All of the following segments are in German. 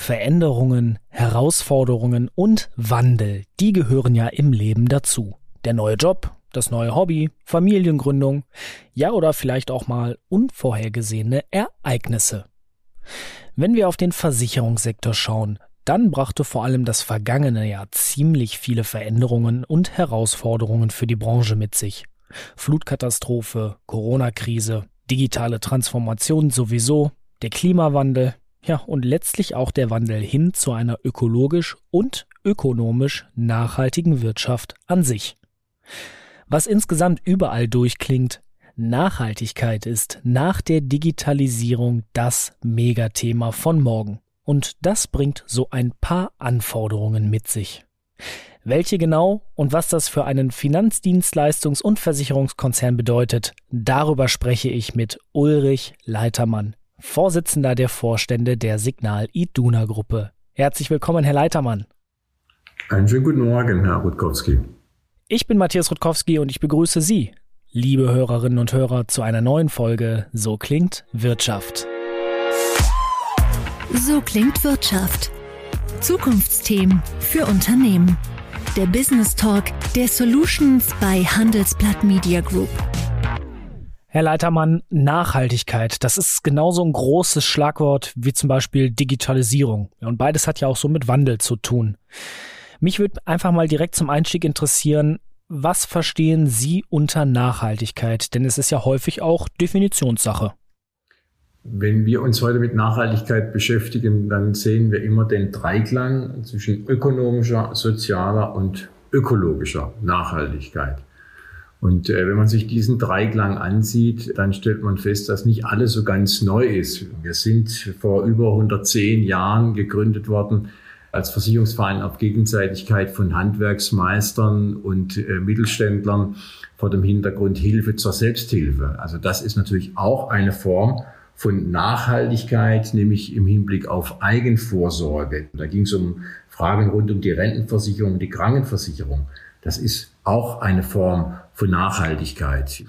Veränderungen, Herausforderungen und Wandel, die gehören ja im Leben dazu. Der neue Job, das neue Hobby, Familiengründung, ja oder vielleicht auch mal unvorhergesehene Ereignisse. Wenn wir auf den Versicherungssektor schauen, dann brachte vor allem das vergangene Jahr ziemlich viele Veränderungen und Herausforderungen für die Branche mit sich. Flutkatastrophe, Corona-Krise, digitale Transformation sowieso, der Klimawandel, ja und letztlich auch der Wandel hin zu einer ökologisch und ökonomisch nachhaltigen Wirtschaft an sich. Was insgesamt überall durchklingt, Nachhaltigkeit ist nach der Digitalisierung das Megathema von morgen. Und das bringt so ein paar Anforderungen mit sich. Welche genau und was das für einen Finanzdienstleistungs- und Versicherungskonzern bedeutet, darüber spreche ich mit Ulrich Leitermann, Vorsitzender der Vorstände der Signal Iduna Gruppe. Herzlich willkommen, Herr Leitermann. Einen schönen guten Morgen, Herr Rutkowski. Ich bin Matthias Rutkowski und ich begrüße Sie, liebe Hörerinnen und Hörer, zu einer neuen Folge So klingt Wirtschaft. So klingt Wirtschaft. Zukunftsthemen für Unternehmen. Der Business Talk der Solutions bei Handelsblatt Media Group. Herr Leitermann, Nachhaltigkeit, das ist genauso ein großes Schlagwort wie zum Beispiel Digitalisierung. Und beides hat ja auch so mit Wandel zu tun. Mich würde einfach mal direkt zum Einstieg interessieren, was verstehen Sie unter Nachhaltigkeit? Denn es ist ja häufig auch Definitionssache. Wenn wir uns heute mit Nachhaltigkeit beschäftigen, dann sehen wir immer den Dreiklang zwischen ökonomischer, sozialer und ökologischer Nachhaltigkeit. Und äh, wenn man sich diesen Dreiklang ansieht, dann stellt man fest, dass nicht alles so ganz neu ist. Wir sind vor über 110 Jahren gegründet worden als Versicherungsverein auf Gegenseitigkeit von Handwerksmeistern und äh, Mittelständlern vor dem Hintergrund Hilfe zur Selbsthilfe. Also das ist natürlich auch eine Form von Nachhaltigkeit, nämlich im Hinblick auf Eigenvorsorge. Da ging es um Fragen rund um die Rentenversicherung, die Krankenversicherung. Das ist auch eine Form von Nachhaltigkeit.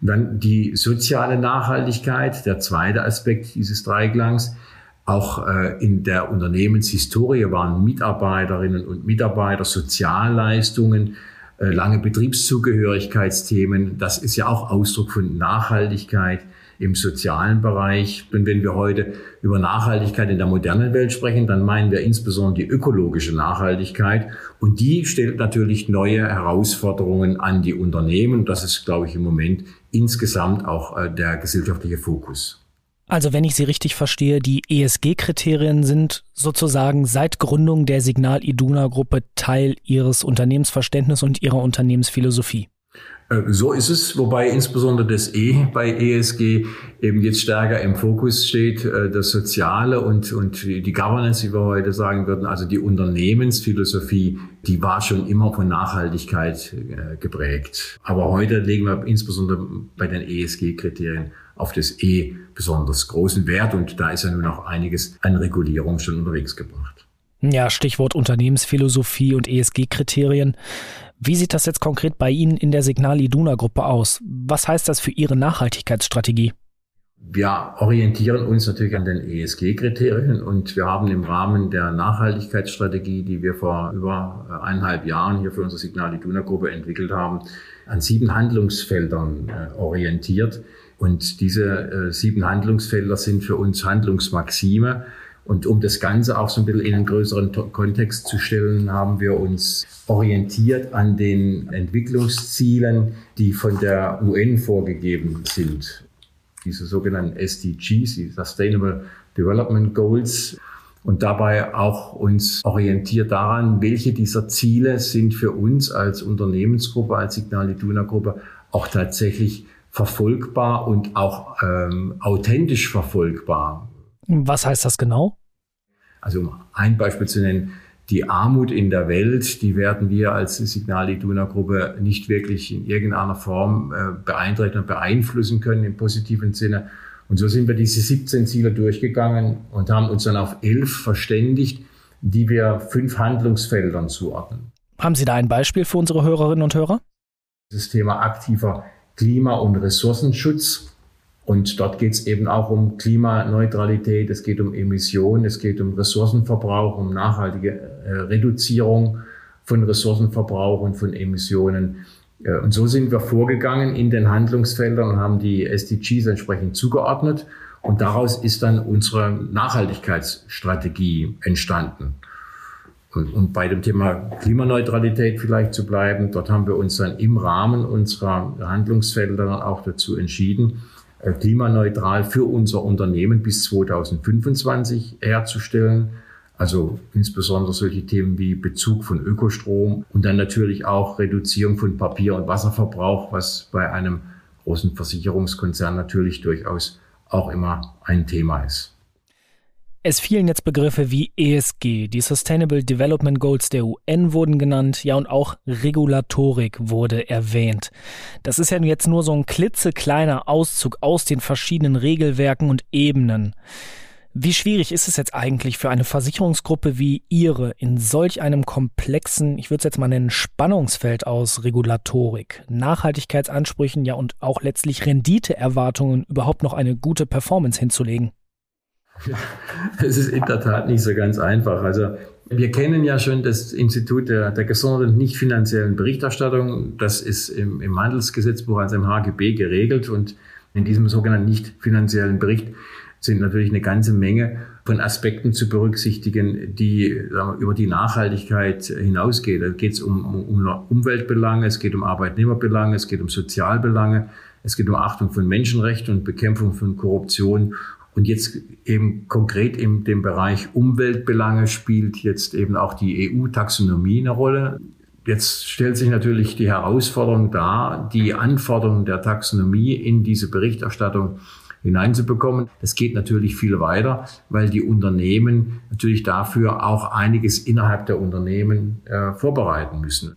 Dann die soziale Nachhaltigkeit, der zweite Aspekt dieses Dreiklangs. Auch äh, in der Unternehmenshistorie waren Mitarbeiterinnen und Mitarbeiter Sozialleistungen, äh, lange Betriebszugehörigkeitsthemen. Das ist ja auch Ausdruck von Nachhaltigkeit im sozialen Bereich. Und wenn wir heute über Nachhaltigkeit in der modernen Welt sprechen, dann meinen wir insbesondere die ökologische Nachhaltigkeit. Und die stellt natürlich neue Herausforderungen an die Unternehmen. Das ist, glaube ich, im Moment insgesamt auch äh, der gesellschaftliche Fokus. Also wenn ich Sie richtig verstehe, die ESG-Kriterien sind sozusagen seit Gründung der Signal Iduna Gruppe Teil Ihres Unternehmensverständnisses und Ihrer Unternehmensphilosophie. Äh, so ist es, wobei insbesondere das E bei ESG eben jetzt stärker im Fokus steht, äh, das Soziale und, und die Governance, wie wir heute sagen würden, also die Unternehmensphilosophie, die war schon immer von Nachhaltigkeit äh, geprägt. Aber heute legen wir insbesondere bei den ESG-Kriterien auf das E besonders großen Wert und da ist ja nun auch einiges an Regulierung schon unterwegs gebracht. Ja, Stichwort Unternehmensphilosophie und ESG-Kriterien. Wie sieht das jetzt konkret bei Ihnen in der Signal Iduna Gruppe aus? Was heißt das für Ihre Nachhaltigkeitsstrategie? Wir orientieren uns natürlich an den ESG-Kriterien und wir haben im Rahmen der Nachhaltigkeitsstrategie, die wir vor über eineinhalb Jahren hier für unsere Signal Iduna Gruppe entwickelt haben, an sieben Handlungsfeldern äh, orientiert. Und diese äh, sieben Handlungsfelder sind für uns Handlungsmaxime. Und um das Ganze auch so ein bisschen in einen größeren Kontext zu stellen, haben wir uns orientiert an den Entwicklungszielen, die von der UN vorgegeben sind. Diese sogenannten SDGs, die Sustainable Development Goals. Und dabei auch uns orientiert daran, welche dieser Ziele sind für uns als Unternehmensgruppe, als Signal Iduna Gruppe auch tatsächlich verfolgbar und auch ähm, authentisch verfolgbar. Was heißt das genau? Also um ein Beispiel zu nennen, die Armut in der Welt, die werden wir als Signal Iduna Gruppe nicht wirklich in irgendeiner Form äh, beeinträchtigen und beeinflussen können im positiven Sinne. Und so sind wir diese 17 Ziele durchgegangen und haben uns dann auf elf verständigt, die wir fünf Handlungsfeldern zuordnen. Haben Sie da ein Beispiel für unsere Hörerinnen und Hörer? Das Thema aktiver Klima- und Ressourcenschutz Und dort geht es eben auch um Klimaneutralität, es geht um Emissionen, es geht um Ressourcenverbrauch, um nachhaltige äh, Reduzierung von Ressourcenverbrauch und von Emissionen. Äh, und so sind wir vorgegangen in den Handlungsfeldern und haben die SDGs entsprechend zugeordnet. Und daraus ist dann unsere Nachhaltigkeitsstrategie entstanden. Und, und bei dem Thema Klimaneutralität vielleicht zu bleiben, dort haben wir uns dann im Rahmen unserer Handlungsfelder auch dazu entschieden, klimaneutral für unser Unternehmen bis 2025 herzustellen. Also insbesondere solche Themen wie Bezug von Ökostrom und dann natürlich auch Reduzierung von Papier- und Wasserverbrauch, was bei einem großen Versicherungskonzern natürlich durchaus auch immer ein Thema ist. Es fielen jetzt Begriffe wie ESG, die Sustainable Development Goals der UN wurden genannt, ja und auch Regulatorik wurde erwähnt. Das ist ja jetzt nur so ein klitzekleiner Auszug aus den verschiedenen Regelwerken und Ebenen. Wie schwierig ist es jetzt eigentlich für eine Versicherungsgruppe wie Ihre in solch einem komplexen, ich würde es jetzt mal nennen, Spannungsfeld aus Regulatorik, Nachhaltigkeitsansprüchen, ja und auch letztlich Renditeerwartungen überhaupt noch eine gute Performance hinzulegen? Es ist in der Tat nicht so ganz einfach. Also wir kennen ja schon das Institut der, der gesonderten nicht finanziellen Berichterstattung. Das ist im, im Handelsgesetzbuch, also im HGB geregelt. Und in diesem sogenannten nicht finanziellen Bericht sind natürlich eine ganze Menge von Aspekten zu berücksichtigen, die wir, über die Nachhaltigkeit hinausgehen. Da geht es um, um Umweltbelange, es geht um Arbeitnehmerbelange, es geht um Sozialbelange, es geht um Achtung von Menschenrechten und Bekämpfung von Korruption und jetzt eben konkret in dem Bereich Umweltbelange spielt jetzt eben auch die EU-Taxonomie eine Rolle. Jetzt stellt sich natürlich die Herausforderung dar, die Anforderungen der Taxonomie in diese Berichterstattung hineinzubekommen. Das geht natürlich viel weiter, weil die Unternehmen natürlich dafür auch einiges innerhalb der Unternehmen äh, vorbereiten müssen.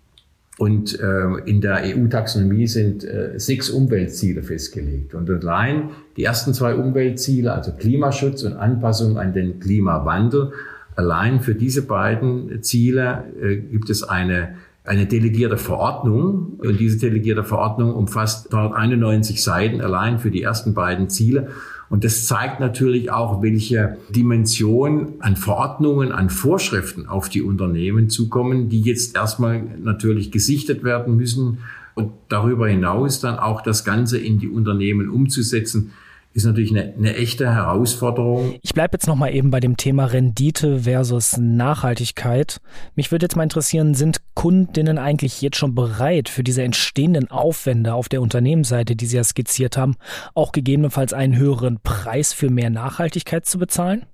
Und äh, in der EU-Taxonomie sind äh, sechs Umweltziele festgelegt. Und allein die ersten zwei Umweltziele, also Klimaschutz und Anpassung an den Klimawandel, allein für diese beiden Ziele äh, gibt es eine, eine delegierte Verordnung. Und diese delegierte Verordnung umfasst 191 Seiten allein für die ersten beiden Ziele. Und das zeigt natürlich auch, welche Dimension an Verordnungen, an Vorschriften auf die Unternehmen zukommen, die jetzt erstmal natürlich gesichtet werden müssen. Und darüber hinaus dann auch das Ganze in die Unternehmen umzusetzen ist natürlich eine, eine echte Herausforderung. Ich bleibe jetzt nochmal eben bei dem Thema Rendite versus Nachhaltigkeit. Mich würde jetzt mal interessieren, sind Kundinnen eigentlich jetzt schon bereit, für diese entstehenden Aufwände auf der Unternehmensseite, die Sie ja skizziert haben, auch gegebenenfalls einen höheren Preis für mehr Nachhaltigkeit zu bezahlen?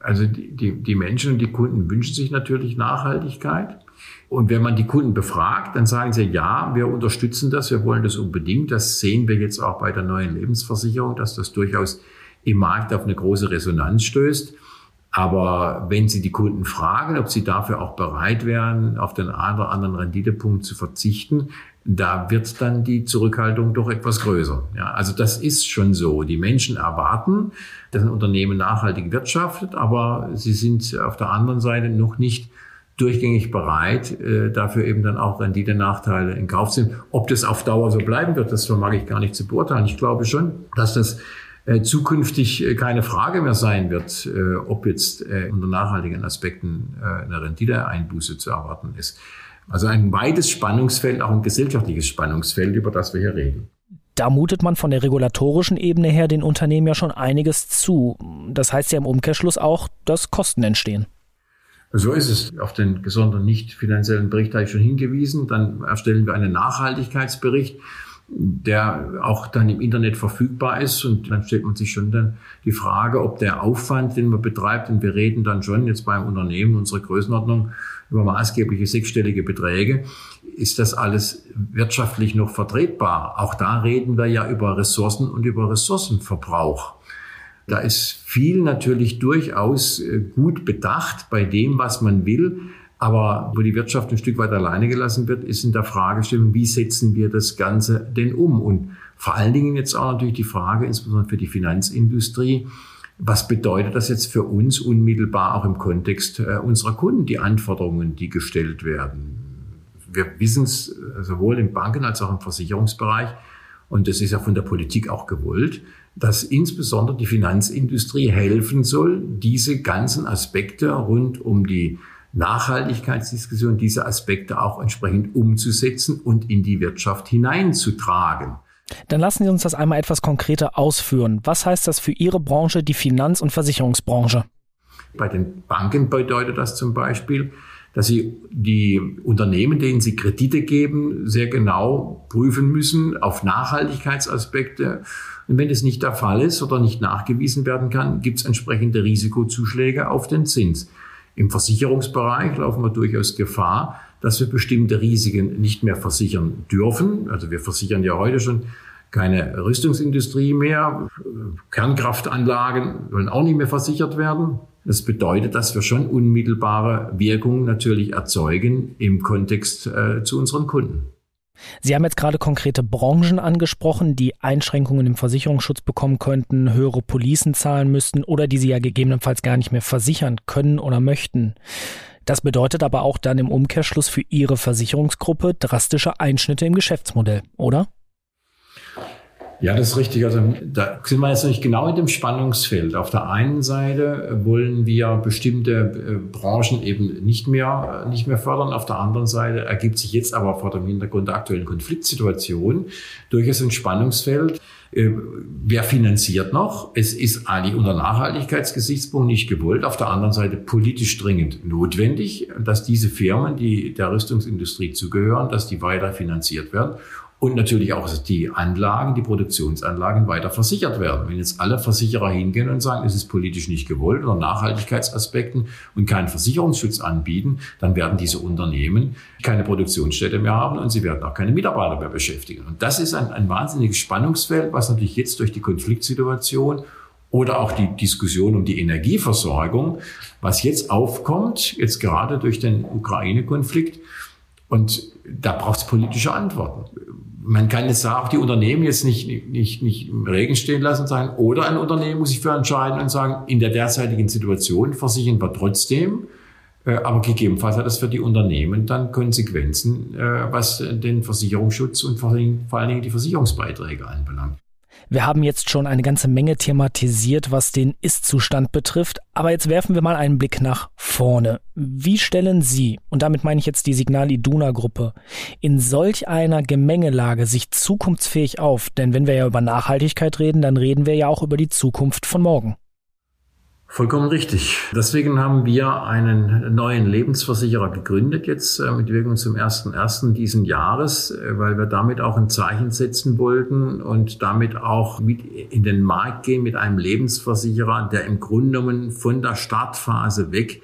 Also die, die, die Menschen und die Kunden wünschen sich natürlich Nachhaltigkeit. Und wenn man die Kunden befragt, dann sagen sie, ja, wir unterstützen das, wir wollen das unbedingt. Das sehen wir jetzt auch bei der neuen Lebensversicherung, dass das durchaus im Markt auf eine große Resonanz stößt. Aber wenn Sie die Kunden fragen, ob sie dafür auch bereit wären, auf den einen oder anderen Renditepunkt zu verzichten, da wird dann die Zurückhaltung doch etwas größer. Ja, also das ist schon so. Die Menschen erwarten, dass ein Unternehmen nachhaltig wirtschaftet, aber sie sind auf der anderen Seite noch nicht durchgängig bereit, äh, dafür eben dann auch Rendite-Nachteile in Kauf nehmen. Ob das auf Dauer so bleiben wird, das vermag ich gar nicht zu beurteilen. Ich glaube schon, dass das äh, zukünftig äh, keine Frage mehr sein wird, ob jetzt unter nachhaltigen Aspekten eine Renditeeinbuße zu erwarten ist. Also ein weites Spannungsfeld, auch ein gesellschaftliches Spannungsfeld, über das wir hier reden. Da mutet man von der regulatorischen Ebene her den Unternehmen ja schon einiges zu. Das heißt ja im Umkehrschluss auch, dass Kosten entstehen. So ist es. Auf den gesonderten nicht finanziellen Bericht habe ich schon hingewiesen. Dann erstellen wir einen Nachhaltigkeitsbericht, der auch dann im Internet verfügbar ist. Und dann stellt man sich schon dann die Frage, ob der Aufwand, den man betreibt, und wir reden dann schon jetzt beim Unternehmen unserer Größenordnung über maßgebliche sechsstellige Beträge, ist das alles wirtschaftlich noch vertretbar? Auch da reden wir ja über Ressourcen und über Ressourcenverbrauch. Da ist viel natürlich durchaus äh, gut bedacht bei dem, was man will. Aber wo die Wirtschaft ein Stück weit alleine gelassen wird, ist in der Fragestellung, wie setzen wir das Ganze denn um? Und vor allen Dingen jetzt auch natürlich die Frage, insbesondere für die Finanzindustrie, was bedeutet das jetzt für uns unmittelbar auch im Kontext äh, unserer Kunden, die Anforderungen, die gestellt werden? Wir wissen es äh, sowohl im Banken- als auch im Versicherungsbereich, und das ist ja von der Politik auch gewollt, dass insbesondere die Finanzindustrie helfen soll, diese ganzen Aspekte rund um die Nachhaltigkeitsdiskussion, diese Aspekte auch entsprechend umzusetzen und in die Wirtschaft hineinzutragen. Dann lassen Sie uns das einmal etwas konkreter ausführen. Was heißt das für Ihre Branche, die Finanz- und Versicherungsbranche? Bei den Banken bedeutet das zum Beispiel, dass sie die Unternehmen, denen sie Kredite geben, sehr genau prüfen müssen auf Nachhaltigkeitsaspekte. Und wenn das nicht der Fall ist oder nicht nachgewiesen werden kann, gibt es entsprechende Risikozuschläge auf den Zins. Im Versicherungsbereich laufen wir durchaus Gefahr, dass wir bestimmte Risiken nicht mehr versichern dürfen. Also wir versichern ja heute schon keine Rüstungsindustrie mehr. Kernkraftanlagen sollen auch nicht mehr versichert werden. Das bedeutet, dass wir schon unmittelbare Wirkungen natürlich erzeugen im Kontext äh, zu unseren Kunden. Sie haben jetzt gerade konkrete Branchen angesprochen, die Einschränkungen im Versicherungsschutz bekommen könnten, höhere Policen zahlen müssten oder die sie ja gegebenenfalls gar nicht mehr versichern können oder möchten. Das bedeutet aber auch dann im Umkehrschluss für Ihre Versicherungsgruppe drastische Einschnitte im Geschäftsmodell, oder? Ja, das ist richtig. Also da sind wir jetzt nicht genau in dem Spannungsfeld. Auf der einen Seite wollen wir bestimmte äh, Branchen eben nicht mehr, äh, nicht mehr fördern. Auf der anderen Seite ergibt sich jetzt aber vor dem Hintergrund der aktuellen Konfliktsituation durchaus ein Spannungsfeld. Äh, wer finanziert noch? Es ist eigentlich unter Nachhaltigkeitsgesichtspunkt nicht gewollt. Auf der anderen Seite politisch dringend notwendig, dass diese Firmen, die der Rüstungsindustrie zugehören, dass die weiter finanziert werden und natürlich auch die Anlagen, die Produktionsanlagen weiter versichert werden. Wenn jetzt alle Versicherer hingehen und sagen, es ist politisch nicht gewollt oder Nachhaltigkeitsaspekten und keinen Versicherungsschutz anbieten, dann werden diese Unternehmen keine Produktionsstätte mehr haben und sie werden auch keine Mitarbeiter mehr beschäftigen. Und das ist ein, ein wahnsinniges Spannungsfeld, was natürlich jetzt durch die Konfliktsituation oder auch die Diskussion um die Energieversorgung, was jetzt aufkommt, jetzt gerade durch den Ukraine-Konflikt, und da braucht es politische Antworten man kann jetzt auch die Unternehmen jetzt nicht, nicht, nicht im Regen stehen lassen und sagen, oder ein Unternehmen muss sich für entscheiden und sagen, in der derzeitigen Situation versichern wir trotzdem, äh, aber gegebenenfalls hat das für die Unternehmen dann Konsequenzen, äh, was den Versicherungsschutz und vor allen Dingen die Versicherungsbeiträge anbelangt. Wir haben jetzt schon eine ganze Menge thematisiert, was den Ist-Zustand betrifft, aber jetzt werfen wir mal einen Blick nach vorne. Wie stellen Sie, und damit meine ich jetzt die Signal Iduna Gruppe, in solch einer Gemengelage sich zukunftsfähig auf? Denn wenn wir ja über Nachhaltigkeit reden, dann reden wir ja auch über die Zukunft von morgen. Vollkommen richtig. Deswegen haben wir einen neuen Lebensversicherer gegründet jetzt äh, mit Wirkung zum 1.1. diesen Jahres, äh, weil wir damit auch ein Zeichen setzen wollten und damit auch mit in den Markt gehen mit einem Lebensversicherer, der im Grunde genommen von der Startphase weg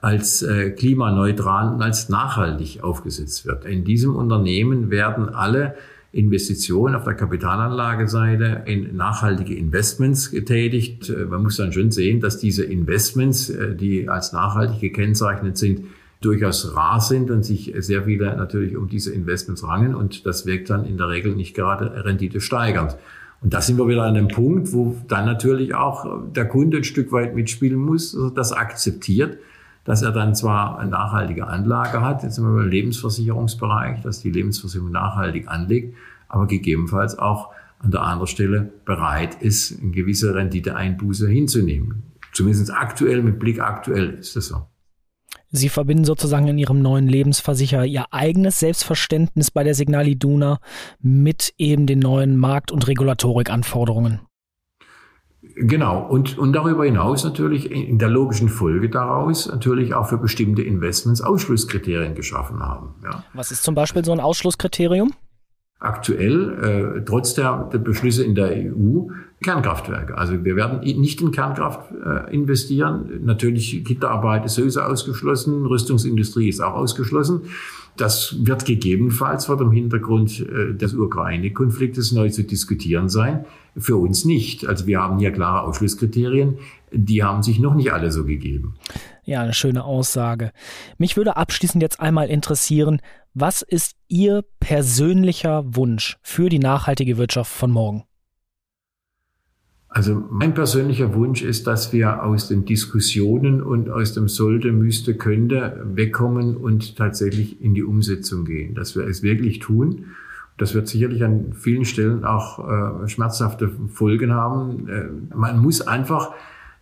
als äh, klimaneutral und als nachhaltig aufgesetzt wird. In diesem Unternehmen werden alle Investitionen auf der Kapitalanlageseite in nachhaltige Investments getätigt. Äh, man muss dann schon sehen, dass diese Investments, äh, die als nachhaltig gekennzeichnet sind, durchaus rar sind und sich sehr viele natürlich um diese Investments rangen und das wirkt dann in der Regel nicht gerade Rendite steigernd. Und da sind wir wieder an dem Punkt, wo dann natürlich auch der Kunde ein Stück weit mitspielen muss, das akzeptiert, dass er dann zwar eine nachhaltige Anlage hat, jetzt sind wir im Lebensversicherungsbereich, dass die Lebensversicherung nachhaltig anlegt, aber gegebenenfalls auch an der anderen Stelle bereit ist, eine gewisse Renditeeinbuße hinzunehmen. Zumindest aktuell, mit Blick aktuell ist das so. Sie verbinden sozusagen in Ihrem neuen Lebensversicherer Ihr eigenes Selbstverständnis bei der Signal Iduna mit eben den neuen Markt- und Regulatorikanforderungen. Genau. Und, und darüber hinaus natürlich in der logischen Folge daraus natürlich auch für bestimmte Investments Ausschlusskriterien geschaffen haben. Ja. Was ist zum Beispiel so ein Ausschlusskriterium? Aktuell, äh, trotz der, der Beschlüsse in der EU, Kernkraftwerke. Also wir werden nicht in Kernkraft äh, investieren. Natürlich Kinderarbeit ist sowieso ausgeschlossen, Rüstungsindustrie ist auch ausgeschlossen. Das wird gegebenenfalls vor dem Hintergrund äh, des Ukraine-Konfliktes neu zu diskutieren sein. Für uns nicht. Also wir haben hier klare Ausschlusskriterien. Die haben sich noch nicht alle so gegeben. Ja, eine schöne Aussage. Mich würde abschließend jetzt einmal interessieren, was ist Ihr persönlicher Wunsch für die nachhaltige Wirtschaft von morgen? Also mein persönlicher Wunsch ist, dass wir aus den Diskussionen und aus dem sollte, müsste, könnte wegkommen und tatsächlich in die Umsetzung gehen, dass wir es wirklich tun Das wird sicherlich an vielen Stellen auch äh, schmerzhafte Folgen haben. Äh, man muss einfach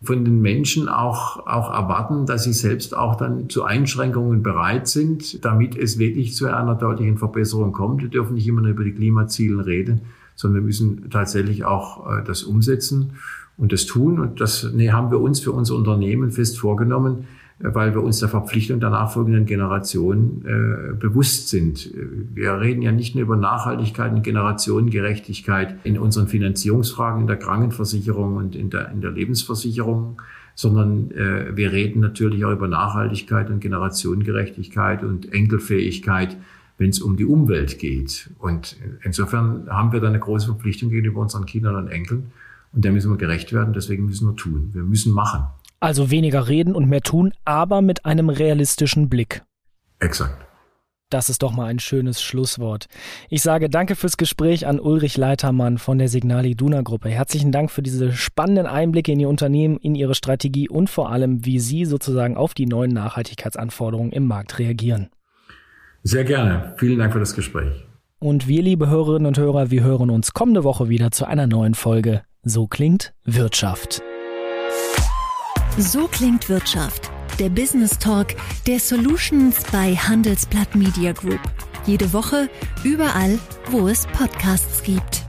von den Menschen auch, auch erwarten, dass sie selbst auch dann zu Einschränkungen bereit sind, damit es wirklich zu einer deutlichen Verbesserung kommt. Wir dürfen nicht immer nur über die Klimaziele reden, sondern wir müssen tatsächlich auch äh, das umsetzen und das tun. Und das nee, haben wir uns für unser Unternehmen fest vorgenommen, weil wir uns der Verpflichtung der nachfolgenden Generation äh, bewusst sind. Wir reden ja nicht nur über Nachhaltigkeit und Generationengerechtigkeit in unseren Finanzierungsfragen in der Krankenversicherung und in der, in der Lebensversicherung, sondern äh, wir reden natürlich auch über Nachhaltigkeit und Generationengerechtigkeit und Enkelfähigkeit, wenn es um die Umwelt geht. Und insofern haben wir da eine große Verpflichtung gegenüber unseren Kindern und Enkeln. Und der müssen wir gerecht werden, deswegen müssen wir tun. Wir müssen machen. Also weniger reden und mehr tun, aber mit einem realistischen Blick. Exakt. Das ist doch mal ein schönes Schlusswort. Ich sage danke fürs Gespräch an Ulrich Leitermann von der Signali Duna Gruppe. Herzlichen Dank für diese spannenden Einblicke in Ihr Unternehmen, in Ihre Strategie und vor allem, wie Sie sozusagen auf die neuen Nachhaltigkeitsanforderungen im Markt reagieren. Sehr gerne. Vielen Dank für das Gespräch. Und wir, liebe Hörerinnen und Hörer, wir hören uns kommende Woche wieder zu einer neuen Folge. So klingt Wirtschaft. So klingt Wirtschaft. Der Business Talk der Solutions bei Handelsblatt Media Group. Jede Woche, überall, wo es Podcasts gibt.